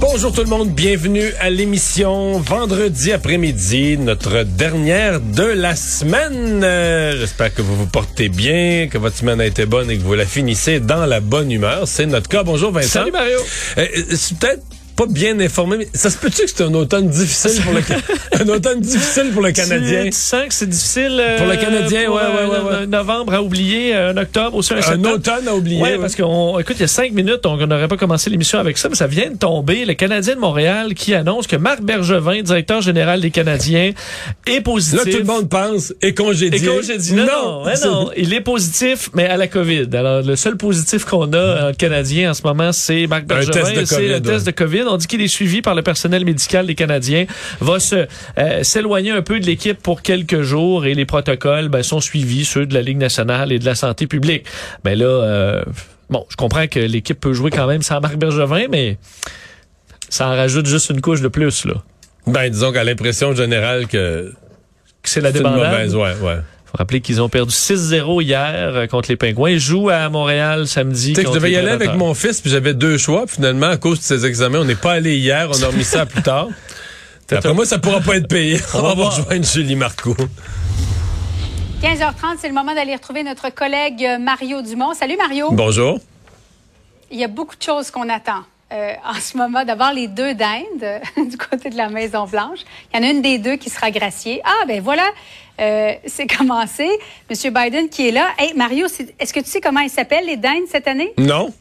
Bonjour tout le monde, bienvenue à l'émission vendredi après-midi, notre dernière de la semaine. Euh, J'espère que vous vous portez bien, que votre semaine a été bonne et que vous la finissez dans la bonne humeur. C'est notre cas. Bonjour Vincent. Salut Mario. Euh, euh, c'est peut-être pas bien informé, mais ça se peut-tu que c'est un automne difficile pour le un automne difficile pour le Canadien? Tu, tu sens que c'est difficile euh, Pour le Canadien, pour, ouais, ouais, ouais, euh, ouais. Novembre à oublier, euh, un octobre aussi un Un automne à oublier. Ouais, ouais. parce qu'on écoute, il y a cinq minutes, on n'aurait pas commencé l'émission avec ça, mais ça vient de tomber. Le Canadien de Montréal qui annonce que Marc Bergevin, directeur général des Canadiens, est positif. Là, tout le monde pense et congédié. Non, non, ouais, non, il est positif, mais à la COVID. Alors, le seul positif qu'on a en Canadien en ce moment, c'est Marc Bergevin. C'est le test ouais. de COVID. On dit qu'il est suivi par le personnel médical des Canadiens. Va se euh, s'éloigner un peu de l'équipe pour quelques jours et les protocoles ben, sont suivis, ceux de la Ligue nationale et de la santé publique. Ben là, euh, bon, je comprends que l'équipe peut jouer quand même sans Marc Bergevin, mais ça en rajoute juste une couche de plus, là. Ben, disons qu'à l'impression générale que C'est la une débandade. mauvaise, ouais, ouais. Faut rappeler qu'ils ont perdu 6-0 hier euh, contre les Pingouins. Ils jouent à Montréal samedi. Tu sais que je devais y aller avec mon fils, puis j'avais deux choix. Puis finalement, à cause de ces examens, on n'est pas allé hier, on a remis ça à plus tard. Après moi, ça pourra pas être payé. On, va voir. rejoindre Julie Marco. 15h30, c'est le moment d'aller retrouver notre collègue Mario Dumont. Salut Mario. Bonjour. Il y a beaucoup de choses qu'on attend euh, en ce moment. D'abord, les deux dindes euh, du côté de la Maison-Blanche. Il y en a une des deux qui sera graciée. Ah, ben voilà, euh, c'est commencé. Monsieur Biden qui est là. Hey, Mario, est-ce que tu sais comment ils s'appellent, les dindes, cette année? Non?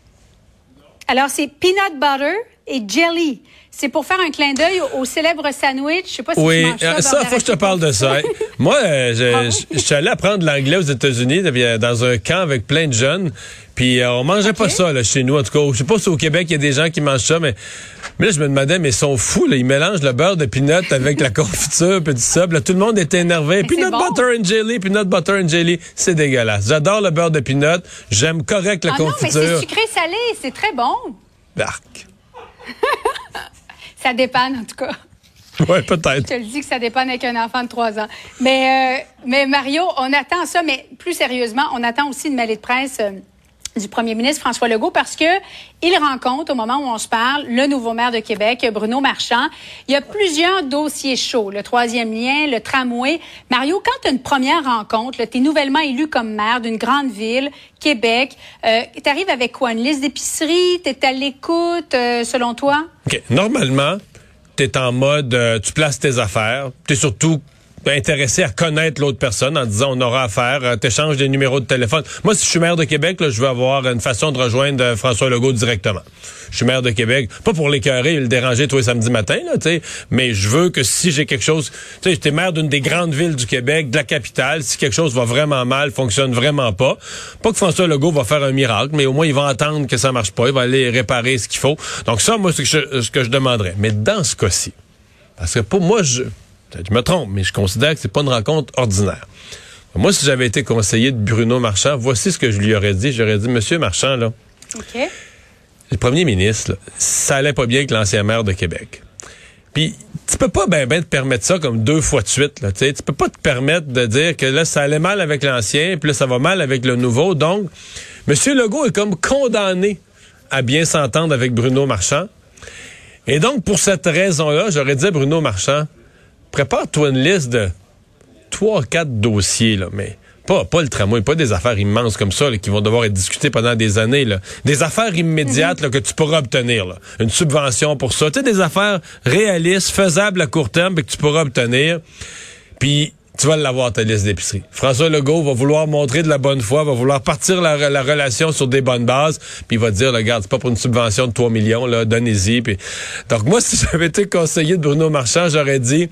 Alors, c'est peanut butter et jelly. C'est pour faire un clin d'œil au, au célèbre sandwich. Je sais pas si Oui, tu manges ça. euh, ça, faut que je te parle de ça. Moi, euh, je, Ah oui? je- je suis allé apprendre l'anglais aux États-Unis, dans un camp avec plein de jeunes. Puis euh, on mangeait pas ça là, chez nous. En tout cas, je sais pas si au Québec, il y a des gens qui mangent ça, mais, mais là, je me demandais, mais ils sont fous. Là, ils mélangent le beurre de peanut avec la confiture puis. Puis là, tout le monde était énervé. Mais Peanut bon. butter and jelly, peanut butter and jelly, c'est dégueulasse. J'adore le beurre de peanut. J'aime correct la Ah non, mais c'est confiture. sucré-salé. C'est très bon. Arc. Ça dépanne, en tout cas. Ouais, peut-être. Je te le dis que ça dépanne avec un enfant de 3 ans. Mais, euh, mais Mario, on attend ça, mais plus sérieusement, on attend aussi une mêlée de presse euh, du premier ministre François Legault parce que il rencontre, au moment où on se parle, le nouveau maire de Québec, Bruno Marchand. Il y a plusieurs dossiers chauds. Le troisième lien, le tramway. Mario, quand tu as une première rencontre, tu es nouvellement élu comme maire d'une grande ville, Québec, euh, tu arrives avec quoi? Une liste d'épicerie? Tu es à l'écoute, euh, selon toi? OK. Normalement, tu es en mode, euh, tu places tes affaires. Tu es surtout intéressé à connaître l'autre personne en disant on aura affaire, euh, t'échanges des numéros de téléphone. Moi, si je suis maire de Québec, là, je veux avoir une façon de rejoindre euh, François Legault directement. Je suis maire de Québec, pas pour l'écœurer et le déranger tous les samedis matin, là, mais je veux que si j'ai quelque chose, tu sais, j'étais maire d'une des grandes villes du Québec, de la capitale, si quelque chose va vraiment mal, fonctionne vraiment pas, pas que François Legault va faire un miracle, mais au moins il va entendre que ça marche pas, il va aller réparer ce qu'il faut. Donc ça, moi, c'est ce que je- ce que je demanderais. Mais dans ce cas-ci, parce que pour moi, je, je me trompe, mais je considère que c'est pas une rencontre ordinaire. Moi, si j'avais été conseiller de Bruno Marchand, voici ce que je lui aurais dit. J'aurais dit, Monsieur Marchand, là, OK. le premier ministre, là, ça allait pas bien avec l'ancien maire de Québec. Puis, tu peux pas ben ben te permettre ça comme deux fois de suite. Là, tu sais. tu peux pas te permettre de dire que là, ça allait mal avec l'ancien, puis là, ça va mal avec le nouveau. Donc, M. Legault est comme condamné à bien s'entendre avec Bruno Marchand. Et donc, pour cette raison-là, j'aurais dit à Bruno Marchand, prépare-toi une liste de trois, quatre dossiers, là, mais pas, pas le tramway, pas des affaires immenses comme ça là, qui vont devoir être discutées pendant des années. Là. Des affaires immédiates là, que tu pourras obtenir. Là. Une subvention pour ça. Tu sais, des affaires réalistes, faisables à court terme, puis que tu pourras obtenir. Puis tu vas l'avoir, ta liste d'épicerie. François Legault va vouloir montrer de la bonne foi, va vouloir partir la, la relation sur des bonnes bases, puis il va dire, regarde, c'est pas pour une subvention de 3 millions, là, donnez-y. Puis... Donc moi, si j'avais été conseiller de Bruno Marchand, j'aurais dit,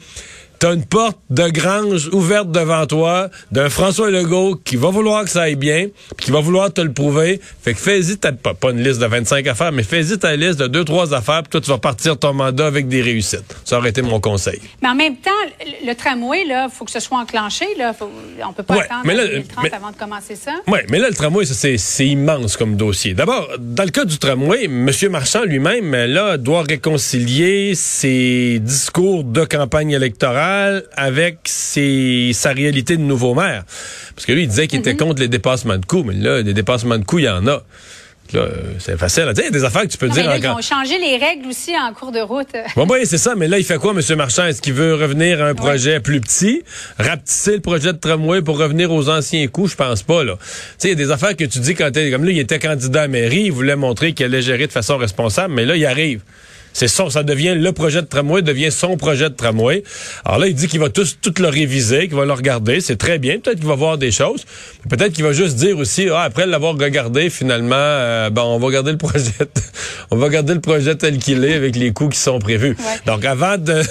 t'as une porte de grange ouverte devant toi d'un François Legault qui va vouloir que ça aille bien, puis qui va vouloir te le prouver. Fait que fais-y ta, pas, pas une liste de 25 affaires, mais fais-y ta liste de 2-3 affaires, puis toi, tu vas partir ton mandat avec des réussites. Ça aurait été mon conseil. Mais en même temps, le, tramway, là, faut que ce soit enclenché. Là. Faut, on peut pas Ouais, attendre mais là, 2030 mais- avant de commencer ça. Oui, mais là, le tramway, c'est immense comme dossier. D'abord, dans le cas du tramway, M. Marchand lui-même, là, doit réconcilier ses discours de campagne électorale avec ses, sa réalité de nouveau maire. Parce que lui, il disait qu'il était contre les dépassements de coûts, mais là, des dépassements de coûts, il y en a. Là, c'est facile à dire. Il y a des affaires que tu peux Non, dire mais là, ils vont changer les règles aussi en cours de route. Bon, oui, c'est ça, mais là, il fait quoi, M. Marchand? Est-ce qu'il veut revenir à un projet plus petit, rapetisser le projet de tramway pour revenir aux anciens coups? Je pense pas, là. Tu sais, il y a des affaires que tu dis quand t'es, comme là, il était candidat à mairie, il voulait montrer qu'il allait gérer de façon responsable, mais là, il arrive. C'est son, ça devient le projet de tramway, devient son projet de tramway. Alors là, il dit qu'il va tous, tout le réviser, qu'il va le regarder. C'est très bien. Peut-être qu'il va voir des choses. Peut-être qu'il va juste dire aussi, ah, après l'avoir regardé, finalement, euh, ben, on va garder le projet, on va garder le projet tel qu'il est avec les coûts qui sont prévus. Ouais. Donc, avant de,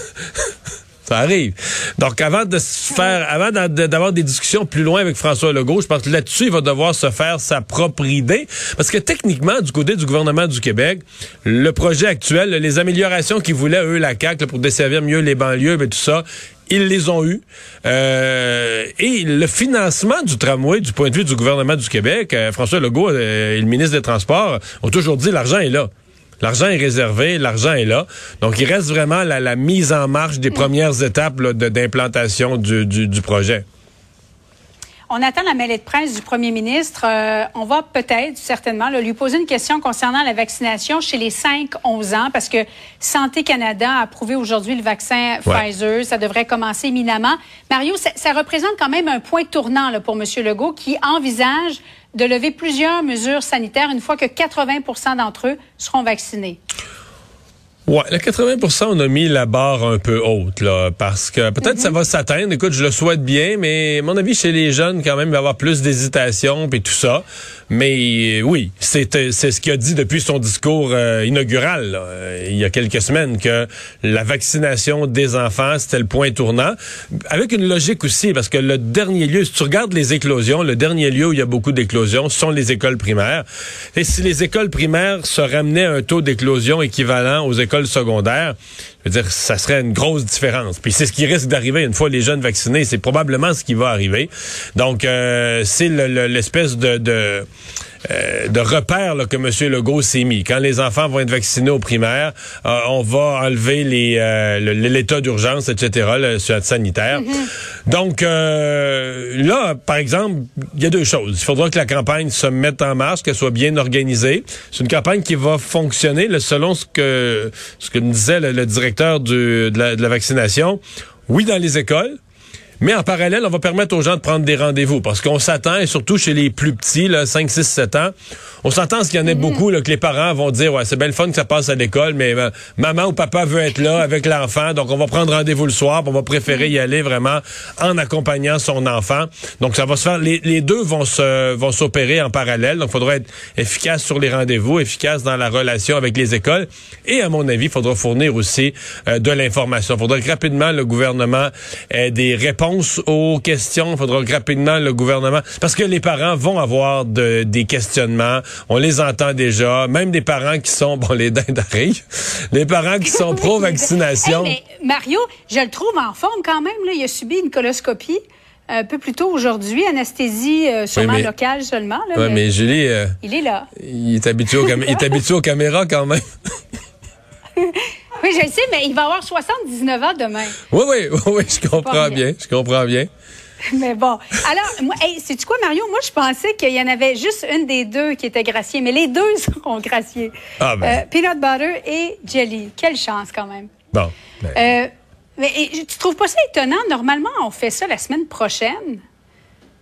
ça arrive. Donc, avant de se faire, avant d'avoir des discussions plus loin avec François Legault, je pense que là-dessus, il va devoir se faire sa propre idée. Parce que techniquement, du côté du gouvernement du Québec, le projet actuel, les améliorations qu'ils voulaient, eux, la CAQ, pour desservir mieux les banlieues, et tout ça, ils les ont eus. Euh, et le financement du tramway, du point de vue du gouvernement du Québec, euh, François Legault euh, et le ministre des Transports ont toujours dit l'argent est là. L'argent est réservé, l'argent est là. Donc, il reste vraiment la, la mise en marche des premières étapes d'implantation du, du- du projet. On attend la mêlée de presse du premier ministre. Euh, on va peut-être, certainement, là, lui poser une question concernant la vaccination chez les 5-11 ans, parce que Santé Canada a approuvé aujourd'hui le vaccin Ouais. Pfizer. Ça devrait commencer éminemment. Mario, ça, ça représente quand même un point tournant là, pour M. Legault, qui envisage de lever plusieurs mesures sanitaires une fois que 80% d'entre eux seront vaccinés. Ouais, le 80% on a mis la barre un peu haute, là, parce que peut-être ça va s'atteindre. Écoute, je le souhaite bien, mais à mon avis, chez les jeunes, quand même, il va y avoir plus d'hésitation puis tout ça. Mais euh, oui, c'est euh, c'est ce qu'il a dit depuis son discours euh, inaugural, euh, il y a quelques semaines, que la vaccination des enfants, c'était le point tournant. Avec une logique aussi, parce que le dernier lieu, si tu regardes les éclosions, le dernier lieu où il y a beaucoup d'éclosions sont les écoles primaires. Et si les écoles primaires se ramenaient à un taux d'éclosion équivalent aux écoles secondaires, je veux dire, ça serait une grosse différence. Puis c'est ce qui risque d'arriver une fois les jeunes vaccinés. C'est probablement ce qui va arriver. Donc, euh, c'est le- le- l'espèce de... de euh, de repère là, que M. Legault s'est mis. Quand les enfants vont être vaccinés au primaire, euh, on va enlever les euh, l'état d'urgence, etc., le sanitaire. Donc euh, là, par exemple, il y a deux choses. Il faudra que la campagne se mette en marche, qu'elle soit bien organisée. C'est une campagne qui va fonctionner là, selon ce que ce que me disait le, le directeur du- de, la, de la vaccination. Oui, dans les écoles. Mais en parallèle, on va permettre aux gens de prendre des rendez-vous parce qu'on s'attend, et surtout chez les plus petits, là, 5, 6, 7 ans, on s'attend à ce qu'il y en ait beaucoup, là, que les parents vont dire, ouais, c'est bien le fun que ça passe à l'école, mais euh, maman ou papa veut être là avec l'enfant, donc on va prendre rendez-vous le soir, puis on va préférer y aller vraiment en accompagnant son enfant. Donc ça va se faire, les, les deux vont se vont s'opérer en parallèle, donc il faudra être efficace sur les rendez-vous, efficace dans la relation avec les écoles, et à mon avis, il faudra fournir aussi euh, de l'information. Il faudra que rapidement le gouvernement ait des réponses aux questions. Il faudra que rapidement le gouvernement... Parce que les parents vont avoir de- des questionnements. On les entend déjà. Même des parents qui sont... Bon, les dindes arrivent. Les parents qui sont pro-vaccination. Hey, mais Mario, je le trouve en forme quand même. Là. Il a subi une coloscopie un peu plus tôt aujourd'hui, anesthésie euh, sûrement mais- locale seulement. Là, Ouais, mais mais Julie, euh, Il est là. il est habitué aux, cam- il est habitué aux caméras quand même. Oui, je le sais, mais il va avoir 79 ans demain. Oui, oui, oui, oui, je comprends bien. bien. Je comprends bien. Mais bon. Alors, moi, hey, sais-tu quoi, Mario? Moi, je pensais qu'il y en avait juste une des deux qui était graciée, mais les deux seront graciées. Ah, ben. Euh, peanut butter et jelly. Quelle chance, quand même. Bon. ben, Euh, mais et, tu trouves pas ça étonnant? Normalement, on fait ça la semaine prochaine.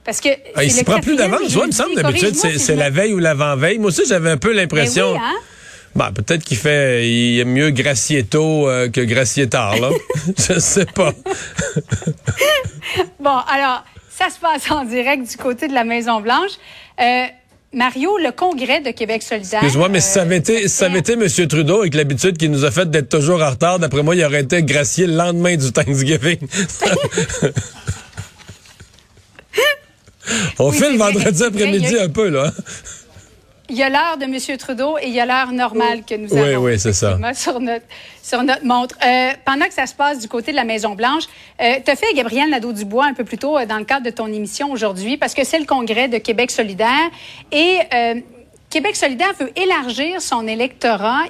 Parce que. Ah, il s'y prend plus d'avance. Ouais, il me semble d'habitude, c'est si la veille ou l'avant-veille. Moi aussi, j'avais un peu Ben l'impression. oui, hein? Bah, peut-être qu'il fait, il aime mieux gracier tôt euh, que gracier tard, là. Je sais pas. Bon, alors, ça se passe en direct du côté de la Maison-Blanche. Euh, Mario, le congrès de Québec solidaire. Excuse-moi, mais si ça avait été, euh, ça avait été M. Trudeau avec l'habitude qu'il nous a fait d'être toujours en retard, d'après moi, il aurait été gracié le lendemain du Thanksgiving. On Oui, fait le vendredi après-midi a- un peu, là. Il y a l'heure de M. Trudeau et il y a l'heure normale que nous Oui, avons. oui, c'est ça. Sur notre, sur notre montre. Euh, pendant que ça se passe du côté de la Maison-Blanche, euh, tu as fait Gabriel Nadeau-Dubois un peu plus tôt euh, dans le cadre de ton émission aujourd'hui parce que c'est le congrès de Québec solidaire et euh, Québec solidaire veut élargir son électorat.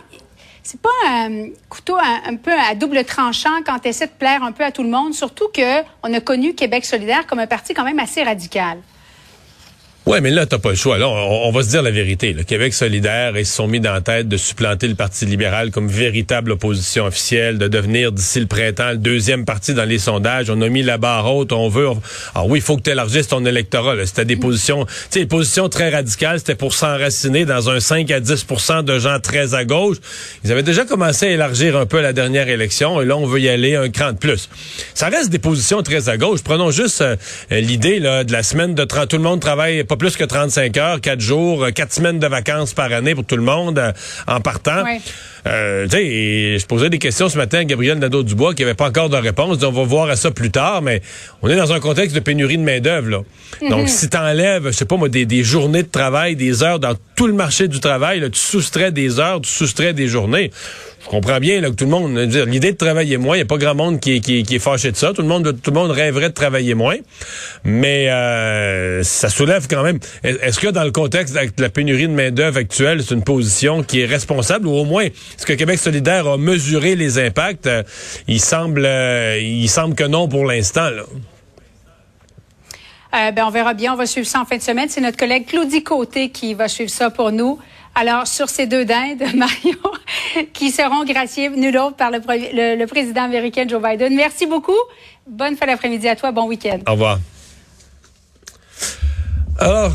C'est pas un couteau un, un peu à double tranchant quand tu essaies de plaire un peu à tout le monde, surtout que on a connu Québec solidaire comme un parti quand même assez radical. Ouais, mais là, t'as pas le choix. Là, on, on va se dire la vérité. Le Québec solidaire, ils se sont mis dans la tête de supplanter le Parti libéral comme véritable opposition officielle, de devenir d'ici le printemps le deuxième parti dans les sondages. On a mis la barre haute. On veut. Alors oui, il faut que tu élargisses ton électorat. C'était des positions, tu sais, des positions très radicales. C'était pour s'enraciner dans un 5 à 10% de gens très à gauche. Ils avaient déjà commencé à élargir un peu à la dernière élection, et là, on veut y aller un cran de plus. Ça reste des positions très à gauche. Prenons juste euh, euh, l'idée là, de la semaine de 30. Tout le monde travaille pas plus que 35 heures, 4 jours, 4 semaines de vacances par année pour tout le monde euh, en partant. Euh, tu sais, je posais des questions ce matin à Gabriel Nadeau-Dubois qui avait pas encore de réponse. Dit, On va voir à ça plus tard, mais on est dans un contexte de pénurie de main-d'œuvre. là. Donc, si t'enlèves, je sais pas moi, des, des journées de travail, des heures dans tout le marché du travail, là, tu soustrais des heures, tu soustrais des journées. Je comprends bien là, que tout le monde, l'idée de travailler moins, il n'y a pas grand monde qui, est- qui, qui est fâché de ça. Tout le monde, tout le monde rêverait de travailler moins, mais euh, ça soulève quand même. Est-ce que dans le contexte de la pénurie de main d'œuvre actuelle, c'est une position qui est responsable ou au moins est-ce que Québec solidaire a mesuré les impacts? Euh, Il semble, euh, il semble que non pour l'instant. Euh, ben, on verra bien. On va suivre ça en fin de semaine. C'est notre collègue Claudie Côté qui va suivre ça pour nous. Alors, sur ces deux dindes, Mario, qui seront graciés, nul autre, par le- le président américain Joe Biden. Merci beaucoup. Bonne fin d'après-midi à toi. Bon week-end. Au revoir. Alors,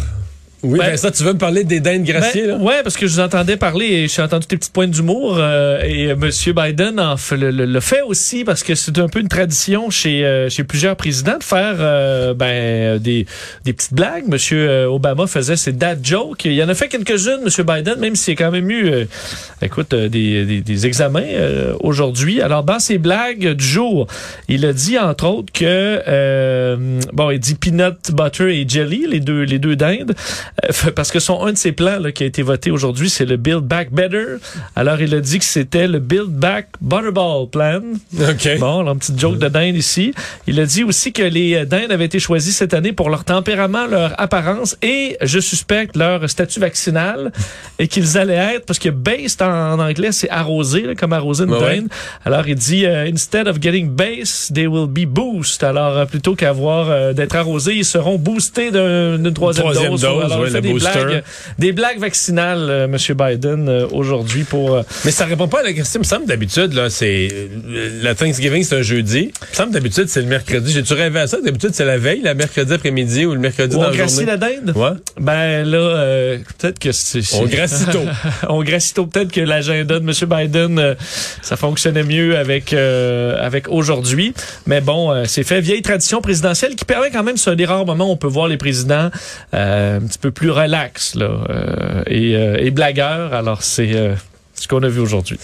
oui, Ben- Vincent, tu veux me parler des dindes Ben, là? ouais, parce que je vous entendais parler et j'ai entendu tes petites pointes d'humour euh, et euh, Monsieur Biden en fait, le, le- le fait aussi parce que c'est un peu une tradition chez euh, chez plusieurs présidents de faire euh, ben des des petites blagues. Monsieur euh, Obama faisait ses dad jokes. Il y en a fait quelques-unes, Monsieur Biden, même s'il a quand même eu, euh, écoute, euh, des, des, des examens euh, aujourd'hui. Alors dans ses blagues du jour, il a dit entre autres que euh, bon, il dit peanut butter et jelly, les deux les deux dindes. Euh, parce que son un de ses plans là, qui a été voté aujourd'hui, c'est le Build Back Better. Alors il a dit que c'était le Build Back Butterball Plan. OK. Bon, alors, une petite joke de dinde ici. Il a dit aussi que les euh, dindes avaient été choisis cette année pour leur tempérament, leur apparence et, je suspecte, leur statut vaccinal et qu'ils allaient être, parce que based en, anglais, c'est arrosé, là, comme arroser une Ouais, ouais. dinde. Alors il dit, euh, instead of getting base, they will be boost. Alors euh, plutôt qu'avoir euh, d'être arrosés, ils seront boostés d'un- d'une troisième, Troisième dose, Alors, il ouais, fait le des booster. blagues, des blagues vaccinales, euh, Monsieur Biden, euh, aujourd'hui pour... euh, Mais ça répond pas à la question. Il me semble d'habitude, là, c'est. euh, La Thanksgiving, c'est un jeudi. Il me semble d'habitude, c'est le mercredi. J'ai-tu rêvé à ça? D'habitude, c'est la veille, le mercredi après-midi ou le mercredi où dans on la journée? la dinde? Ouais. Ben là, euh, peut-être que c'est... On gracie tôt. on gracie tôt. Peut-être que l'agenda de M. Biden, euh, ça fonctionnait mieux avec euh, avec aujourd'hui. Mais bon, euh, c'est fait. Vieille tradition présidentielle qui permet quand même, c'est un des rares moments où on peut voir les présidents euh, un petit peu plus relax là, euh, et, euh, et blagueurs. Alors, c'est euh, ce qu'on a vu aujourd'hui.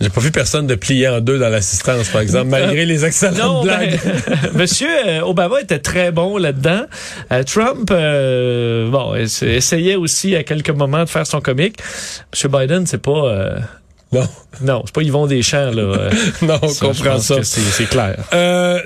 J'ai pas vu personne de plier en deux dans l'assistance, par exemple, malgré les excellentes Non, blagues. ben, Monsieur Obama était très bon là-dedans. Euh, Trump, euh, bon, essa- essayait aussi à quelques moments de faire son comique. Monsieur Biden, c'est pas, euh, Non, non, c'est pas Yvon Deschamps là. non, on ça, comprend ça. C'est clair. Euh,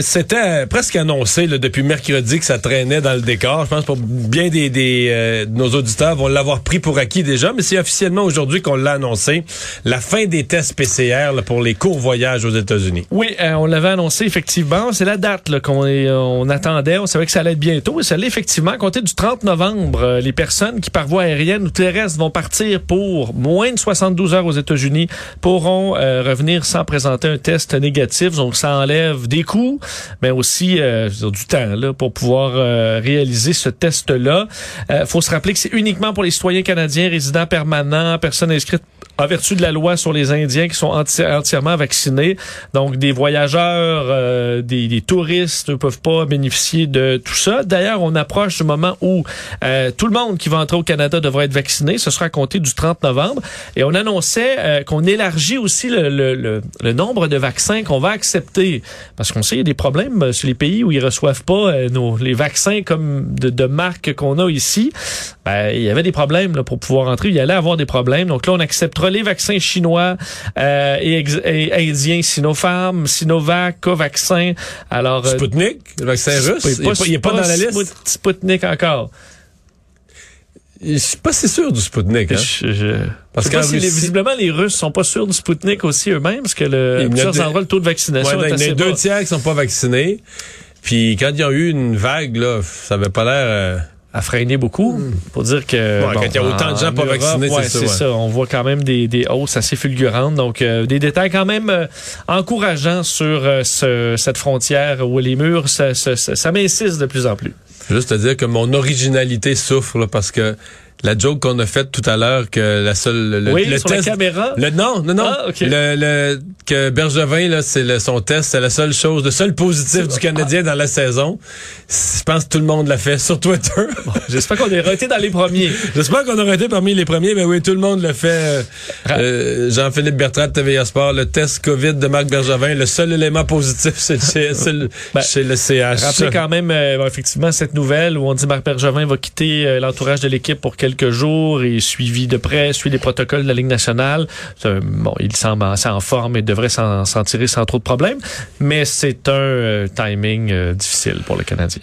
C'était presque annoncé là, depuis mercredi que ça traînait dans le décor. Je pense pour bien des, des euh, nos auditeurs vont l'avoir pris pour acquis déjà, mais c'est officiellement aujourd'hui qu'on l'a annoncé. La fin des tests PCR là, pour les courts voyages aux États-Unis. Oui, euh, on l'avait annoncé effectivement. C'est la date qu'on est- on attendait. On savait que ça allait être bientôt. Et ça allait effectivement compter du 30 novembre. euh, les personnes qui par voie aérienne ou terrestre vont partir pour moins de 72 heures aux États-Unis pourront euh, revenir sans présenter un test négatif. Donc ça enlève des coûts, mais aussi euh, du temps là, pour pouvoir euh, réaliser ce test-là. Euh, faut se rappeler que c'est uniquement pour les citoyens canadiens, résidents permanents, personnes inscrites en vertu de la loi sur les Indiens qui sont enti- entièrement vaccinés. Donc, des voyageurs, euh, des, touristes ne peuvent pas bénéficier de tout ça. D'ailleurs, on approche du moment où euh, tout le monde qui va entrer au Canada devra être vacciné. Ce sera à compter du 30 novembre. Et on annonçait euh, qu'on élargit aussi le, le, le, le nombre de vaccins qu'on va accepter. Parce qu'on sait, il y a des problèmes sur les pays où ils reçoivent pas euh, nos, les vaccins comme de, de marque qu'on a ici. Ben, il y avait des problèmes là, pour pouvoir entrer. Il y allait avoir des problèmes. Donc là, on acceptera les vaccins chinois euh, et, indiens, Sinopharm, Sinovac, Covaxin. Alors, euh, Sputnik, le vaccin russe, il est pas, il est pas dans la liste. Sput- Sputnik encore. Je suis pas si sûr du Sputnik. Hein? Je, je, Parce si Russie- visiblement, les Russes sont pas sûrs du Sputnik aussi eux-mêmes, parce que le, Il plusieurs des- endroits, le taux de vaccination Ouais, est il y en a assez deux tiers qui sont pas vaccinés. Puis quand il y a eu une vague, là, ça avait pas l'air... euh, à freiner beaucoup pour dire que Ouais, quand il y a autant de gens en pas Europe, vaccinés, c'est ça, c'est ouais. ça. On voit quand même des, des hausses assez fulgurantes. Donc, euh, des détails quand même euh, encourageants sur euh, ce- cette frontière où les murs ça, ça, ça, s'amincissent de plus en plus. Juste te dire que mon originalité souffre là, parce que la joke qu'on a faite tout à l'heure que la seule le, oui, le sur test la caméra? le non non non Ah, ok. le, le que Bergevin là c'est son test c'est la seule chose le seul positif du Canadien dans la saison je pense que tout le monde l'a fait sur Twitter J'espère qu'on est raté dans les premiers. j'espère qu'on aurait été parmi les premiers mais oui tout le monde l'a fait euh, Jean-Philippe Bertrand de TVA Sport le test Covid de Marc Bergevin le seul élément positif c'est chez, c'est le- Ben, chez le CH Rappelez quand même euh, bon, effectivement cette nouvelle où on dit Marc Bergevin va quitter euh, l'entourage de l'équipe pour quelques jours et suivi de près, suit les protocoles de la Ligue nationale. Bon, il semble assez en forme et devrait s'en s'en tirer sans trop de problèmes, mais c'est un euh, timing euh, difficile pour le Canadien.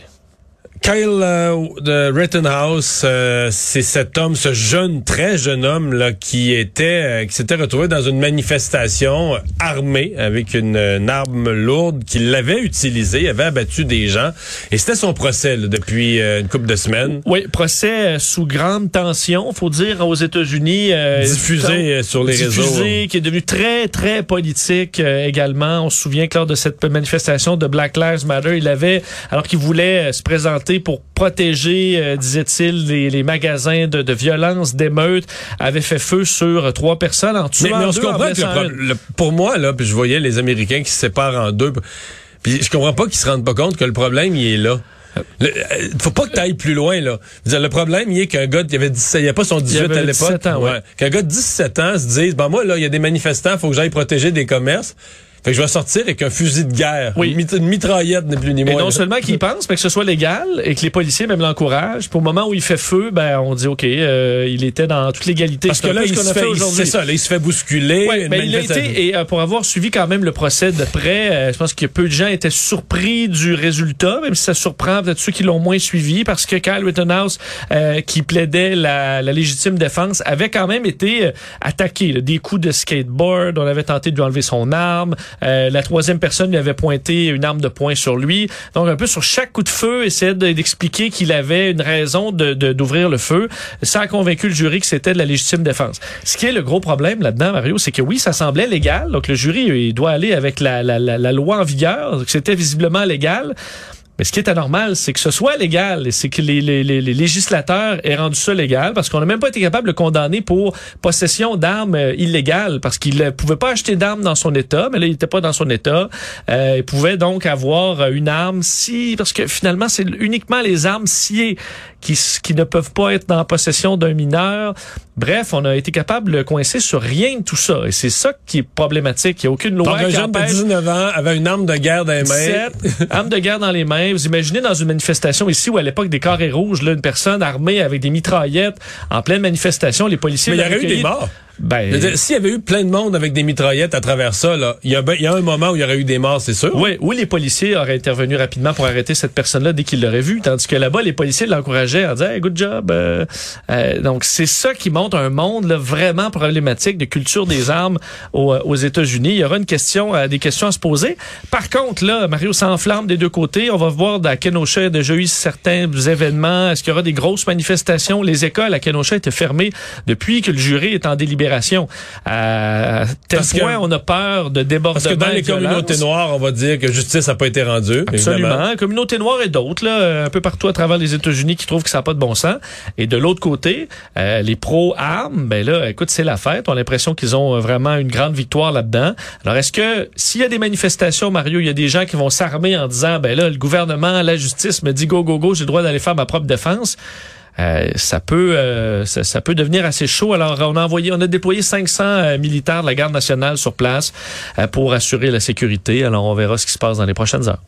Kyle euh, de Rittenhouse, euh, c'est cet homme, ce jeune, très jeune homme là qui était, euh, qui s'était retrouvé dans une manifestation armée avec une, une arme lourde qu'il avait utilisée, il avait abattu des gens et c'était son procès là, depuis euh, une couple de semaines. Oui, procès euh, sous grande tension, faut dire aux États-Unis. euh, Diffusé, sur les diffusé, réseaux. qui est devenu très très politique également. On se souvient que lors de cette manifestation de Black Lives Matter, il avait, alors qu'il voulait se présenter pour protéger, euh, disait-il, les, les magasins de, de violence, d'émeutes, avait fait feu sur trois personnes en tuant Mais, mais on se deux, comprend que le le- pour moi là, puis je voyais les Américains qui se séparent en deux. Puis je comprends pas qu'ils se rendent pas compte que le problème il est là. Le- euh, faut pas que tu ailles plus loin là. Dire, le problème il est qu'un gars il avait 17, il y a pas son 18 avait à l'époque. 17 ans, ouais. Qu'un gars de 17 ans se dise ben moi là il y a des manifestants, faut que j'aille protéger des commerces. Fait que je vais sortir avec un fusil de guerre, Oui. une, mit- une mitraillette ni plus ni Et moins. non là. seulement qu'il pense, mais que ce soit légal et que les policiers même l'encouragent. Puis au moment où il fait feu, ben on dit ok, euh, il était dans toute l'égalité. parce que là il se qu'on a fait, fait il- aujourd'hui. c'est ça, là, il se fait bousculer. Ouais, mais il a été, et euh, pour avoir suivi quand même le procès de près, euh, je pense que peu de gens étaient surpris du résultat, même si ça surprend peut-être ceux qui l'ont moins suivi, parce que Kyle Rittenhouse, euh, qui plaidait la, la légitime défense, avait quand même été euh, attaqué. là, des coups de skateboard, on avait tenté de lui enlever son arme, euh, la troisième personne lui avait pointé une arme de poing sur lui. Donc un peu sur chaque coup de feu, essayait de- d'expliquer qu'il avait une raison d'ouvrir le feu. Ça a convaincu le jury que c'était de la légitime défense. Ce qui est le gros problème là-dedans, Mario, c'est que oui, ça semblait légal. Donc le jury, il doit aller avec la, la, loi en vigueur, c'était visiblement légal. Mais ce qui est anormal, c'est que ce soit légal et c'est que les, les, législateurs aient rendu ça légal parce qu'on n'a même pas été capable de condamner pour possession d'armes euh, illégales parce qu'il ne pouvait pas acheter d'armes dans son État, mais là, il n'était pas dans son État. Euh, il pouvait donc avoir euh, une arme si... Parce que finalement, c'est uniquement les armes sciées qui, qui ne peuvent pas être dans possession d'un mineur. Bref, on a été capable de coincer sur rien de tout ça. Et c'est ça qui est problématique. Il n'y a aucune loi Donc, un qui jeune de empêche... 19 ans avait une arme de guerre dans les mains. 17, arme de guerre dans les mains. Vous imaginez dans une manifestation ici où à l'époque des carrés rouges, là, une personne armée avec des mitraillettes en pleine manifestation, les policiers. Mais il y aurait eu des morts. Ben, S'il y avait eu plein de monde avec des mitraillettes à travers ça, là, il y, a ben- il y a un moment où il y aurait eu des morts, c'est sûr. oui, oui, les policiers auraient intervenu rapidement pour arrêter cette personne-là dès qu'ils l'auraient vue, tandis que là-bas, les policiers l'encourageaient en disant hey, good job. euh, euh, donc c'est ça qui montre un monde là, vraiment problématique de culture des armes aux, aux États-Unis. Il y aura une question, euh, des questions à se poser. Par contre, là, Mario s'enflamme des deux côtés. On va voir à Kenosha, il y a déjà eu certains événements. Est-ce qu'il y aura des grosses manifestations? Les écoles à Kenosha étaient fermées depuis que le jury est en délibération À tel Parce que- point, on a peur de débordement Parce que dans les violence. communautés noires, on va dire que justice n'a pas été rendue. Absolument. évidemment. Communauté noire et d'autres, là, un peu partout à travers les États-Unis qui trouvent que ça n'a pas de bon sens. Et de l'autre côté, euh, les pro-armes, ben là, écoute, c'est la fête. On a l'impression qu'ils ont euh, vraiment une grande victoire là-dedans. Alors, est-ce que s'il y a des manifestations, Mario, il y a des gens qui vont s'armer en disant, ben là, le gouvernement, la justice me dit go, go, go, j'ai le droit d'aller faire ma propre défense. Euh, ça peut euh, ça, ça peut devenir assez chaud. Alors on a envoyé, on a déployé 500 euh, militaires de la garde nationale sur place euh, pour assurer la sécurité. Alors on verra ce qui se passe dans les prochaines heures.